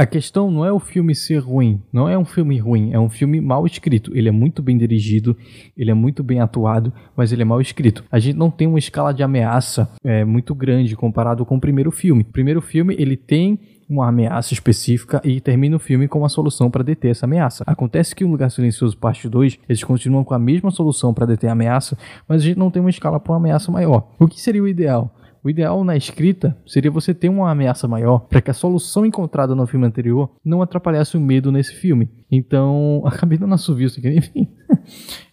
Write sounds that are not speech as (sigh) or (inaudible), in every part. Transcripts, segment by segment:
A questão não é o filme ser ruim, não é um filme ruim, é um filme mal escrito. Ele é muito bem dirigido, ele é muito bem atuado, mas ele é mal escrito. A gente não tem uma escala de ameaça é, muito grande comparado com o primeiro filme. O primeiro filme ele tem uma ameaça específica e termina o filme com uma solução para deter essa ameaça. Acontece que o Lugar Silencioso Parte 2, eles continuam com a mesma solução para deter a ameaça, mas a gente não tem uma escala para uma ameaça maior. O que seria o ideal? O ideal na escrita seria você ter uma ameaça maior para que a solução encontrada no filme anterior não atrapalhasse o medo nesse filme. Então, (laughs) acabei dando assovio enfim.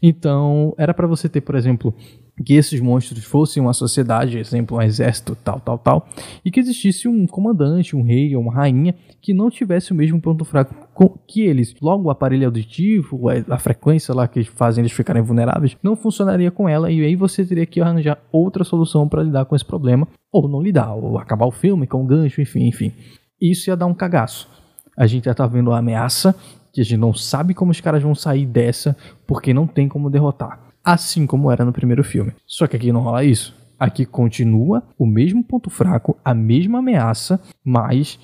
então, era para você ter, por exemplo, que esses monstros fossem uma sociedade, exemplo, um exército, tal, tal, tal, e que existisse um comandante, um rei ou uma rainha que não tivesse o mesmo ponto fraco que eles. Logo, o aparelho auditivo, a frequência lá que fazem eles ficarem vulneráveis, não funcionaria com ela, e aí você teria que arranjar outra solução para lidar com esse problema, ou não lidar, ou acabar o filme com um gancho, enfim, enfim. Isso ia dar um cagaço. A gente já tá vendo a ameaça, que a gente não sabe como os caras vão sair dessa, porque não tem como derrotar assim como era no primeiro filme. Só que aqui não rola isso. Aqui continua o mesmo ponto fraco, a mesma ameaça, mas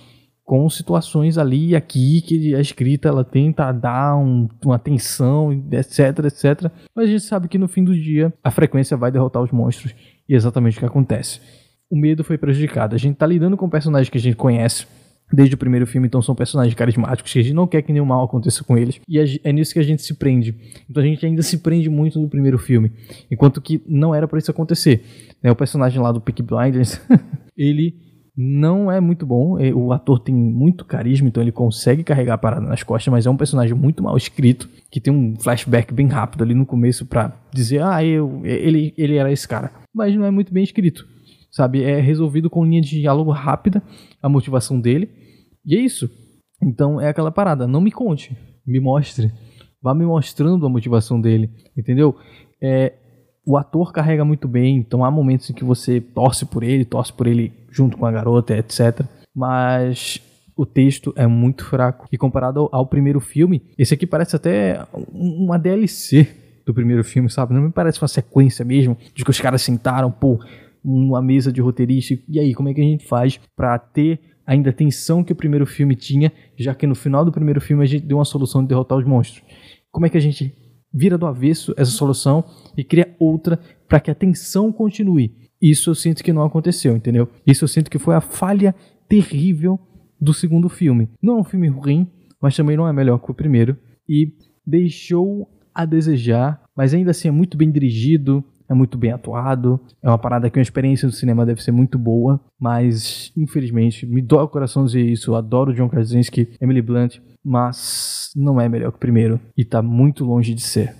com situações ali e aqui que a escrita ela tenta dar um, uma tensão, etc, etc. Mas a gente sabe que no fim do dia a frequência vai derrotar os monstros e é exatamente o que acontece. O medo foi prejudicado. A gente tá lidando com personagens que a gente conhece, desde o primeiro filme, então são personagens carismáticos que a gente não quer que nenhum mal aconteça com eles. E é nisso que a gente se prende. Então a gente ainda se prende muito no primeiro filme. Enquanto que não era para isso acontecer. Né, o personagem lá do Peak Blinders, (laughs) ele não é muito bom. É, o ator tem muito carisma, então ele consegue carregar a parada nas costas, mas é um personagem muito mal escrito, que tem um flashback bem rápido ali no começo para dizer, ah, eu, ele, ele era esse cara. Mas não é muito bem escrito sabe? É resolvido com linha de diálogo rápida a motivação dele. E é isso. Então é aquela parada, não me conte, me mostre. Vá me mostrando a motivação dele, entendeu? É, o ator carrega muito bem, então há momentos em que você torce por ele, torce por ele junto com a garota, etc. Mas o texto é muito fraco. E comparado ao, primeiro filme, esse aqui parece até uma DLC do primeiro filme, sabe? Não me parece uma sequência mesmo, de que os caras sentaram, pô, uma mesa de roteirista. E aí, como é que a gente faz para ter ainda a tensão que o primeiro filme tinha, já que no final do primeiro filme a gente deu uma solução de derrotar os monstros? Como é que a gente vira do avesso essa solução e cria outra para que a tensão continue? Isso eu sinto que não aconteceu, entendeu? Isso eu sinto que foi a falha terrível do segundo filme. Não é um filme ruim, mas também não é melhor que o primeiro. E deixou a desejar, mas ainda assim é muito bem dirigido, é muito bem atuado, é uma parada que uma experiência do cinema deve ser muito boa, mas infelizmente me dói o coração dizer isso, eu adoro John Krasinski, Emily Blunt, mas não é melhor que o primeiro e tá muito longe de ser.